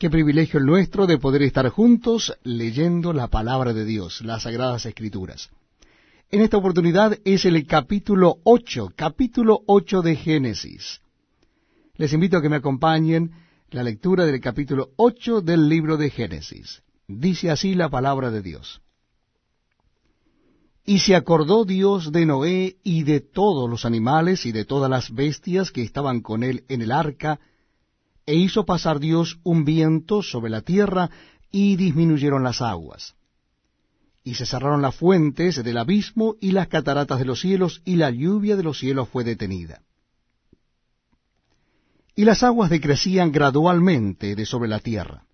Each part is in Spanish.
Qué privilegio el nuestro de poder estar juntos leyendo la palabra de Dios, las sagradas escrituras. En esta oportunidad es el capítulo 8, capítulo 8 de Génesis. Les invito a que me acompañen la lectura del capítulo 8 del libro de Génesis. Dice así la palabra de Dios. Y se acordó Dios de Noé y de todos los animales y de todas las bestias que estaban con él en el arca, e hizo pasar Dios un viento sobre la tierra, y disminuyeron las aguas. Y se cerraron las fuentes del abismo y las cataratas de los cielos, y la lluvia de los cielos fue detenida. Y las aguas decrecían gradualmente de sobre la tierra.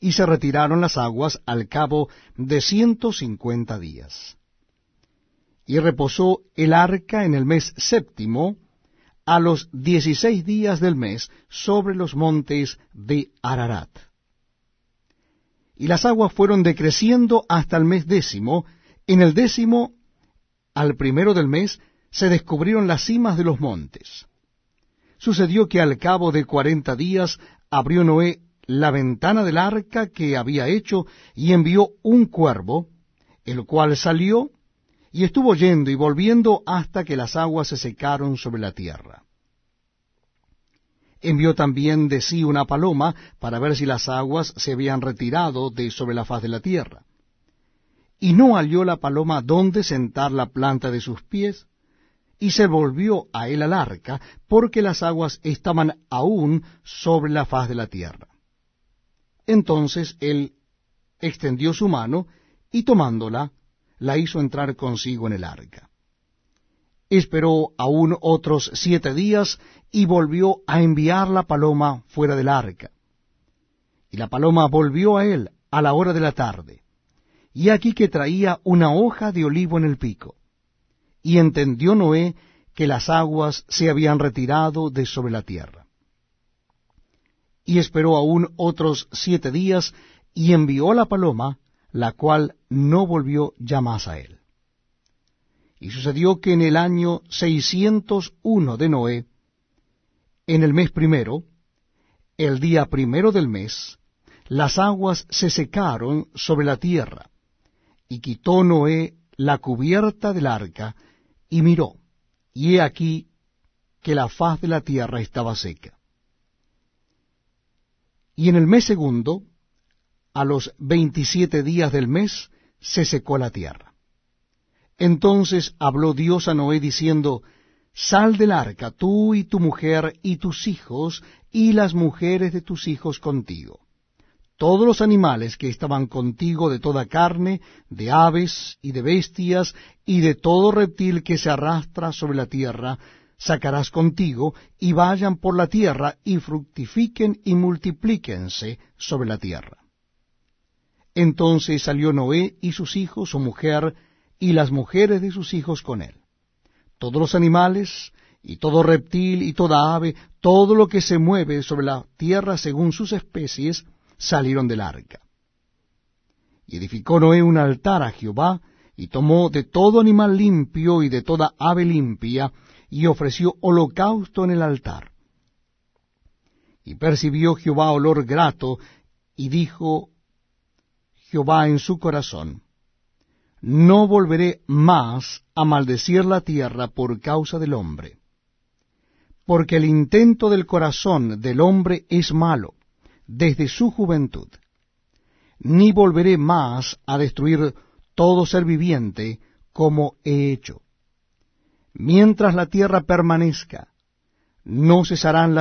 Y se retiraron las aguas al cabo de ciento cincuenta días. Y reposó el arca en el mes séptimo, a los dieciséis días del mes sobre los montes de Ararat. Y las aguas fueron decreciendo hasta el mes décimo. En el décimo, al primero del mes, se descubrieron las cimas de los montes. Sucedió que al cabo de cuarenta días abrió Noé la ventana del arca que había hecho y envió un cuervo, el cual salió y estuvo yendo y volviendo hasta que las aguas se secaron sobre la tierra. Envió también de sí una paloma para ver si las aguas se habían retirado de sobre la faz de la tierra. Y no halló la paloma dónde sentar la planta de sus pies, y se volvió a él al arca, porque las aguas estaban aún sobre la faz de la tierra. Entonces él extendió su mano, y tomándola, la hizo entrar consigo en el arca. Esperó aún otros siete días y volvió a enviar la paloma fuera del arca. Y la paloma volvió a él a la hora de la tarde. Y aquí que traía una hoja de olivo en el pico. Y entendió Noé que las aguas se habían retirado de sobre la tierra. Y esperó aún otros siete días y envió la paloma, la cual no volvió ya más a él. Y sucedió que en el año seiscientos uno de Noé, en el mes primero, el día primero del mes, las aguas se secaron sobre la tierra, y quitó Noé la cubierta del arca, y miró, y he aquí que la faz de la tierra estaba seca. Y en el mes segundo, a los veintisiete días del mes, se secó la tierra. Entonces habló Dios a Noé diciendo, Sal del arca, tú y tu mujer y tus hijos y las mujeres de tus hijos contigo. Todos los animales que estaban contigo de toda carne, de aves y de bestias, y de todo reptil que se arrastra sobre la tierra, sacarás contigo, y vayan por la tierra, y fructifiquen y multiplíquense sobre la tierra. Entonces salió Noé y sus hijos, su mujer, y las mujeres de sus hijos con él. Todos los animales, y todo reptil, y toda ave, todo lo que se mueve sobre la tierra según sus especies, salieron del arca. Y edificó Noé un altar a Jehová, y tomó de todo animal limpio y de toda ave limpia, y ofreció holocausto en el altar. Y percibió Jehová olor grato, y dijo Jehová en su corazón, no volveré más a maldecir la tierra por causa del hombre. Porque el intento del corazón del hombre es malo, desde su juventud. Ni volveré más a destruir todo ser viviente como he hecho. Mientras la tierra permanezca, no cesarán